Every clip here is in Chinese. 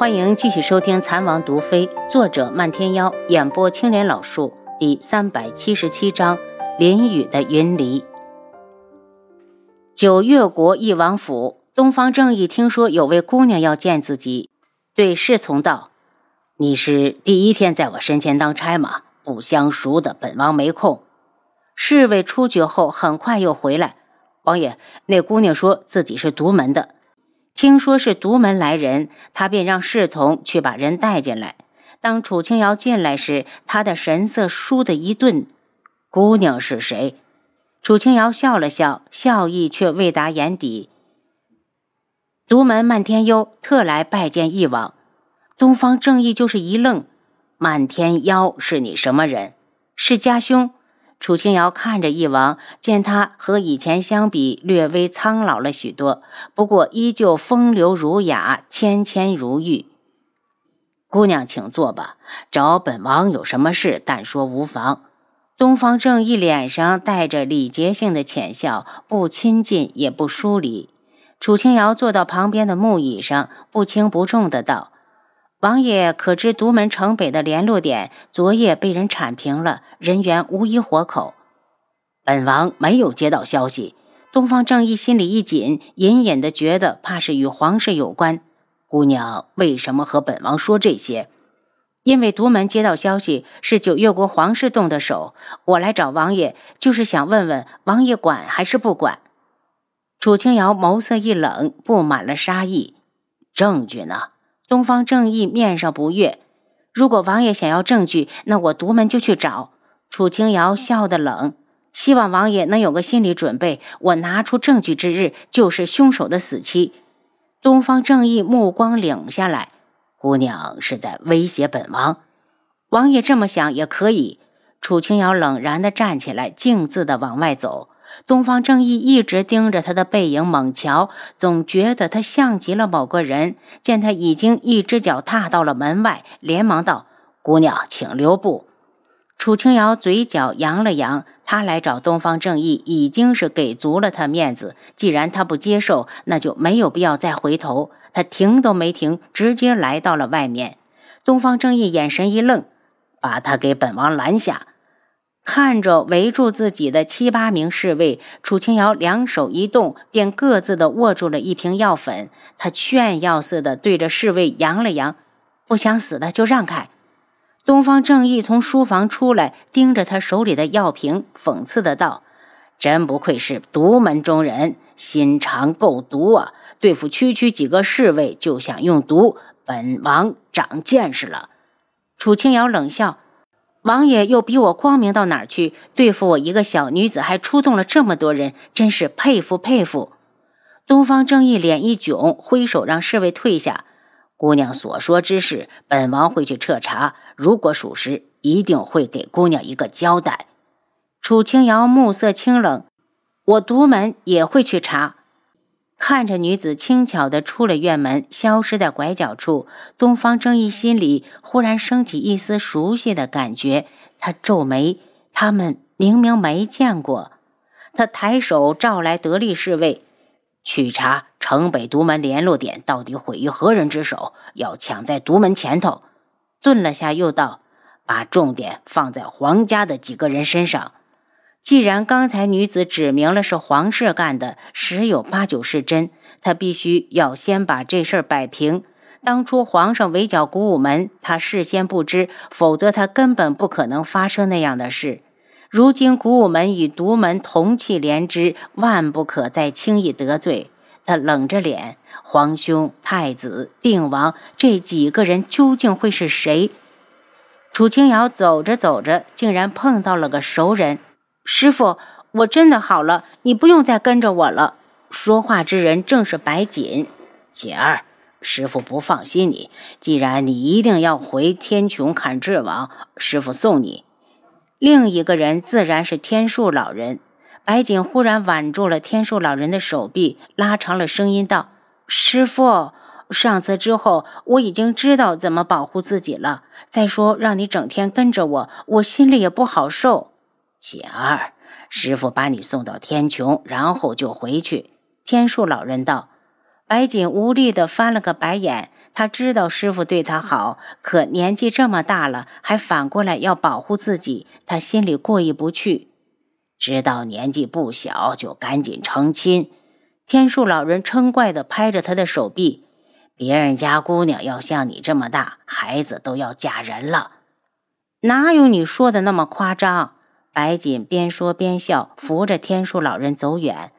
欢迎继续收听《残王毒妃》，作者漫天妖，演播青莲老树，第三百七十七章：淋雨的云离。九月国义王府，东方正义听说有位姑娘要见自己，对侍从道：“你是第一天在我身前当差吗？不相熟的，本王没空。”侍卫出去后，很快又回来。王爷，那姑娘说自己是独门的。听说是独门来人，他便让侍从去把人带进来。当楚清瑶进来时，他的神色倏地一顿。姑娘是谁？楚清瑶笑了笑，笑意却未达眼底。独门漫天幽特来拜见义王。东方正义就是一愣：“漫天妖是你什么人？是家兄？”楚清瑶看着一王，见他和以前相比略微苍老了许多，不过依旧风流儒雅，谦谦如玉。姑娘，请坐吧。找本王有什么事，但说无妨。东方正一脸上带着礼节性的浅笑，不亲近也不疏离。楚清瑶坐到旁边的木椅上，不轻不重的道。王爷可知独门城北的联络点昨夜被人铲平了，人员无一活口。本王没有接到消息。东方正义心里一紧，隐隐的觉得怕是与皇室有关。姑娘为什么和本王说这些？因为独门接到消息是九月国皇室动的手，我来找王爷就是想问问王爷管还是不管。楚清瑶眸色一冷，布满了杀意。证据呢？东方正义面上不悦，如果王爷想要证据，那我独门就去找。楚清瑶笑得冷，希望王爷能有个心理准备，我拿出证据之日，就是凶手的死期。东方正义目光冷下来，姑娘是在威胁本王。王爷这么想也可以。楚清瑶冷然地站起来，径自地往外走。东方正义一直盯着他的背影猛瞧，总觉得他像极了某个人。见他已经一只脚踏到了门外，连忙道：“姑娘，请留步。”楚清瑶嘴角扬了扬，他来找东方正义已经是给足了他面子。既然他不接受，那就没有必要再回头。他停都没停，直接来到了外面。东方正义眼神一愣，把他给本王拦下。看着围住自己的七八名侍卫，楚清瑶两手一动，便各自的握住了一瓶药粉。他炫耀似的对着侍卫扬了扬：“不想死的就让开。”东方正义从书房出来，盯着他手里的药瓶，讽刺的道：“真不愧是独门中人，心肠够毒啊！对付区区几个侍卫就想用毒，本王长见识了。”楚清瑶冷笑。王爷又比我光明到哪儿去？对付我一个小女子，还出动了这么多人，真是佩服佩服！东方正义脸一囧，挥手让侍卫退下。姑娘所说之事，本王会去彻查，如果属实，一定会给姑娘一个交代。楚清瑶目色清冷，我独门也会去查。看着女子轻巧地出了院门，消失在拐角处，东方正义心里忽然升起一丝熟悉的感觉。他皱眉，他们明明没见过。他抬手召来得力侍卫，去查城北独门联络点到底毁于何人之手，要抢在独门前头。顿了下，又道：“把重点放在皇家的几个人身上。”既然刚才女子指明了是皇室干的，十有八九是真，他必须要先把这事儿摆平。当初皇上围剿古武门，他事先不知，否则他根本不可能发生那样的事。如今古武门与独门同气连枝，万不可再轻易得罪。他冷着脸，皇兄、太子、定王这几个人究竟会是谁？楚清瑶走着走着，竟然碰到了个熟人。师傅，我真的好了，你不用再跟着我了。说话之人正是白锦锦儿。师傅不放心你，既然你一定要回天穹看智王，师傅送你。另一个人自然是天树老人。白锦忽然挽住了天树老人的手臂，拉长了声音道：“师傅，上次之后，我已经知道怎么保护自己了。再说，让你整天跟着我，我心里也不好受。”锦儿，师傅把你送到天穹，然后就回去。天树老人道。白锦无力地翻了个白眼，他知道师傅对他好，可年纪这么大了，还反过来要保护自己，他心里过意不去。知道年纪不小，就赶紧成亲。天树老人嗔怪地拍着他的手臂：“别人家姑娘要像你这么大，孩子都要嫁人了，哪有你说的那么夸张？”白锦边说边笑，扶着天树老人走远。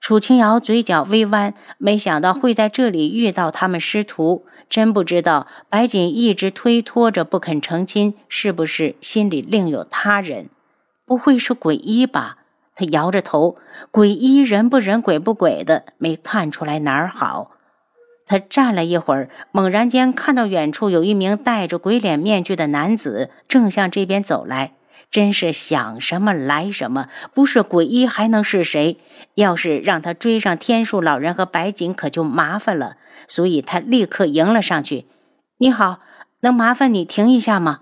楚清瑶嘴角微弯，没想到会在这里遇到他们师徒。真不知道白锦一直推脱着不肯成亲，是不是心里另有他人？不会是鬼医吧？他摇着头，鬼医人不人鬼不鬼的，没看出来哪儿好。他站了一会儿，猛然间看到远处有一名戴着鬼脸面具的男子正向这边走来。真是想什么来什么，不是鬼医还能是谁？要是让他追上天树老人和白锦，可就麻烦了。所以他立刻迎了上去：“你好，能麻烦你停一下吗？”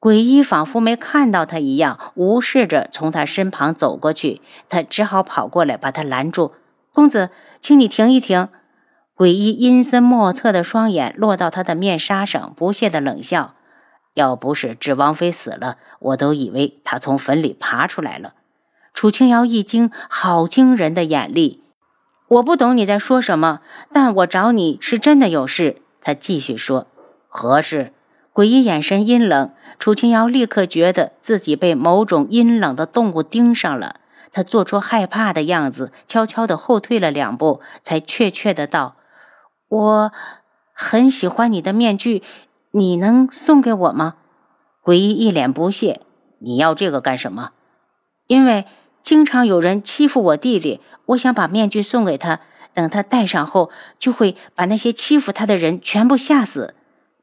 鬼医仿佛没看到他一样，无视着从他身旁走过去。他只好跑过来把他拦住：“公子，请你停一停。”鬼医阴森莫测的双眼落到他的面纱上，不屑的冷笑。要不是智王妃死了，我都以为她从坟里爬出来了。楚清瑶一惊，好惊人的眼力！我不懂你在说什么，但我找你是真的有事。他继续说：“何事？”诡异眼神阴冷，楚清瑶立刻觉得自己被某种阴冷的动物盯上了。他做出害怕的样子，悄悄地后退了两步，才怯怯的道：“我很喜欢你的面具。”你能送给我吗？鬼医一脸不屑：“你要这个干什么？”因为经常有人欺负我弟弟，我想把面具送给他，等他戴上后，就会把那些欺负他的人全部吓死。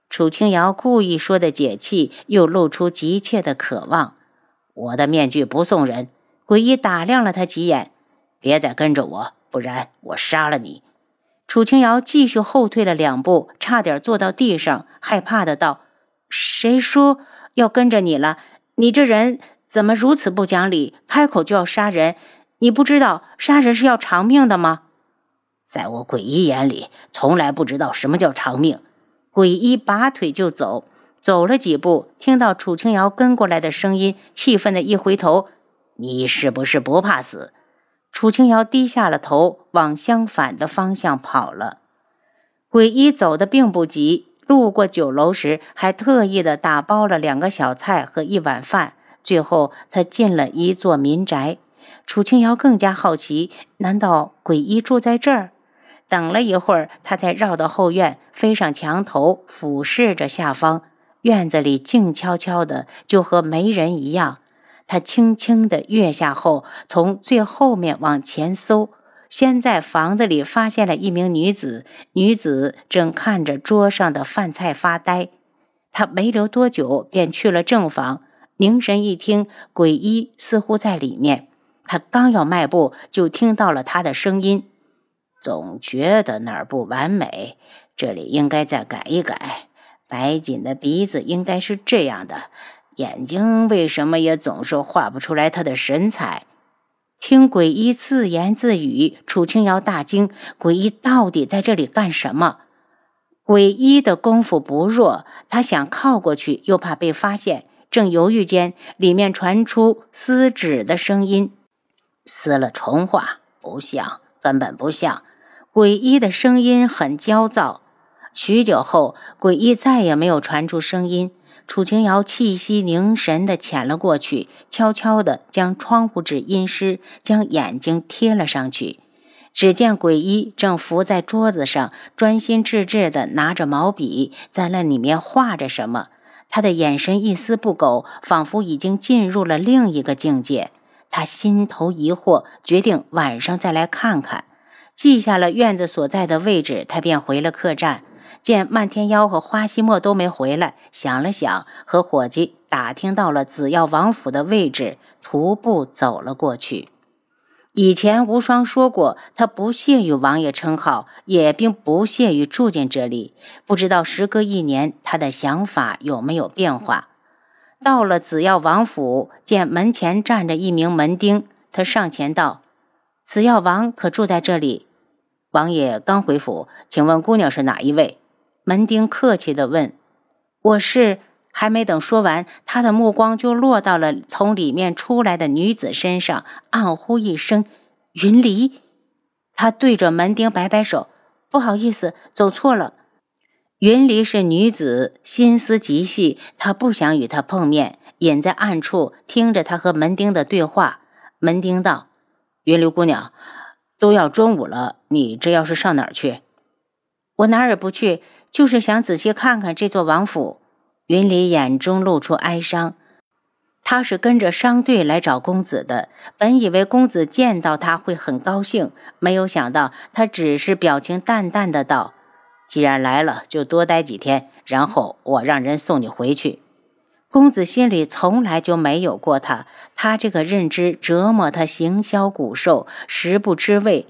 楚清瑶故意说的解气，又露出急切的渴望。我的面具不送人。鬼医打量了他几眼：“别再跟着我，不然我杀了你。”楚清瑶继续后退了两步，差点坐到地上，害怕的道：“谁说要跟着你了？你这人怎么如此不讲理？开口就要杀人？你不知道杀人是要偿命的吗？”在我鬼医眼里，从来不知道什么叫偿命。鬼医拔腿就走，走了几步，听到楚清瑶跟过来的声音，气愤的一回头：“你是不是不怕死？”楚清瑶低下了头，往相反的方向跑了。鬼医走的并不急，路过酒楼时还特意的打包了两个小菜和一碗饭。最后，他进了一座民宅。楚清瑶更加好奇，难道鬼医住在这儿？等了一会儿，他才绕到后院，飞上墙头，俯视着下方。院子里静悄悄的，就和没人一样。他轻轻地跃下后，从最后面往前搜，先在房子里发现了一名女子。女子正看着桌上的饭菜发呆。他没留多久，便去了正房，凝神一听，鬼医似乎在里面。他刚要迈步，就听到了他的声音：“总觉得哪儿不完美，这里应该再改一改。白锦的鼻子应该是这样的。”眼睛为什么也总是画不出来他的神采？听鬼医自言自语，楚清瑶大惊：鬼医到底在这里干什么？鬼医的功夫不弱，他想靠过去，又怕被发现。正犹豫间，里面传出撕纸的声音：“撕了重画，不像，根本不像。”鬼医的声音很焦躁。许久后，鬼医再也没有传出声音。楚清瑶气息凝神地潜了过去，悄悄地将窗户纸阴湿，将眼睛贴了上去。只见鬼医正伏在桌子上，专心致志地拿着毛笔，在那里面画着什么。他的眼神一丝不苟，仿佛已经进入了另一个境界。他心头疑惑，决定晚上再来看看。记下了院子所在的位置，他便回了客栈。见漫天妖和花希墨都没回来，想了想，和伙计打听到了紫药王府的位置，徒步走了过去。以前无双说过，他不屑于王爷称号，也并不屑于住进这里。不知道时隔一年，他的想法有没有变化？到了紫药王府，见门前站着一名门丁，他上前道：“紫药王可住在这里？”王爷刚回府，请问姑娘是哪一位？门丁客气地问：“我是……”还没等说完，他的目光就落到了从里面出来的女子身上，暗呼一声：“云离！”他对着门丁摆摆手：“不好意思，走错了。”云离是女子，心思极细，他不想与他碰面，隐在暗处听着他和门丁的对话。门丁道：“云离姑娘，都要中午了，你这要是上哪儿去？”“我哪儿也不去，就是想仔细看看这座王府。”云离眼中露出哀伤，他是跟着商队来找公子的。本以为公子见到他会很高兴，没有想到他只是表情淡淡的道：“既然来了，就多待几天，然后我让人送你回去。”公子心里从来就没有过他，他这个认知折磨他形销骨瘦，食不知味。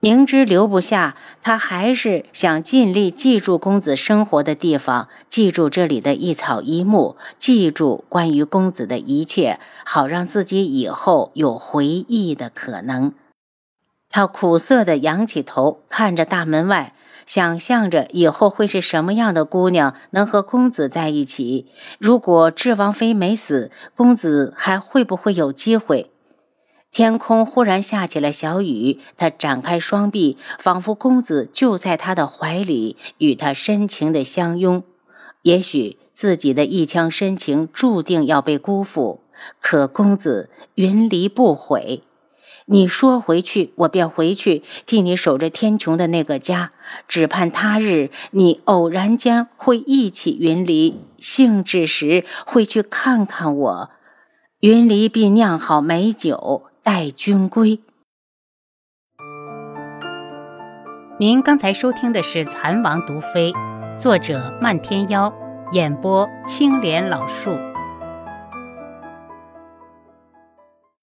明知留不下，他还是想尽力记住公子生活的地方，记住这里的一草一木，记住关于公子的一切，好让自己以后有回忆的可能。他苦涩地仰起头，看着大门外，想象着以后会是什么样的姑娘能和公子在一起。如果智王妃没死，公子还会不会有机会？天空忽然下起了小雨，他展开双臂，仿佛公子就在他的怀里，与他深情的相拥。也许自己的一腔深情注定要被辜负，可公子云离不悔。你说回去，我便回去，替你守着天穹的那个家。只盼他日你偶然间会忆起云离，兴致时会去看看我。云离必酿好美酒。待君归。您刚才收听的是《蚕王毒妃》，作者漫天妖，演播青莲老树。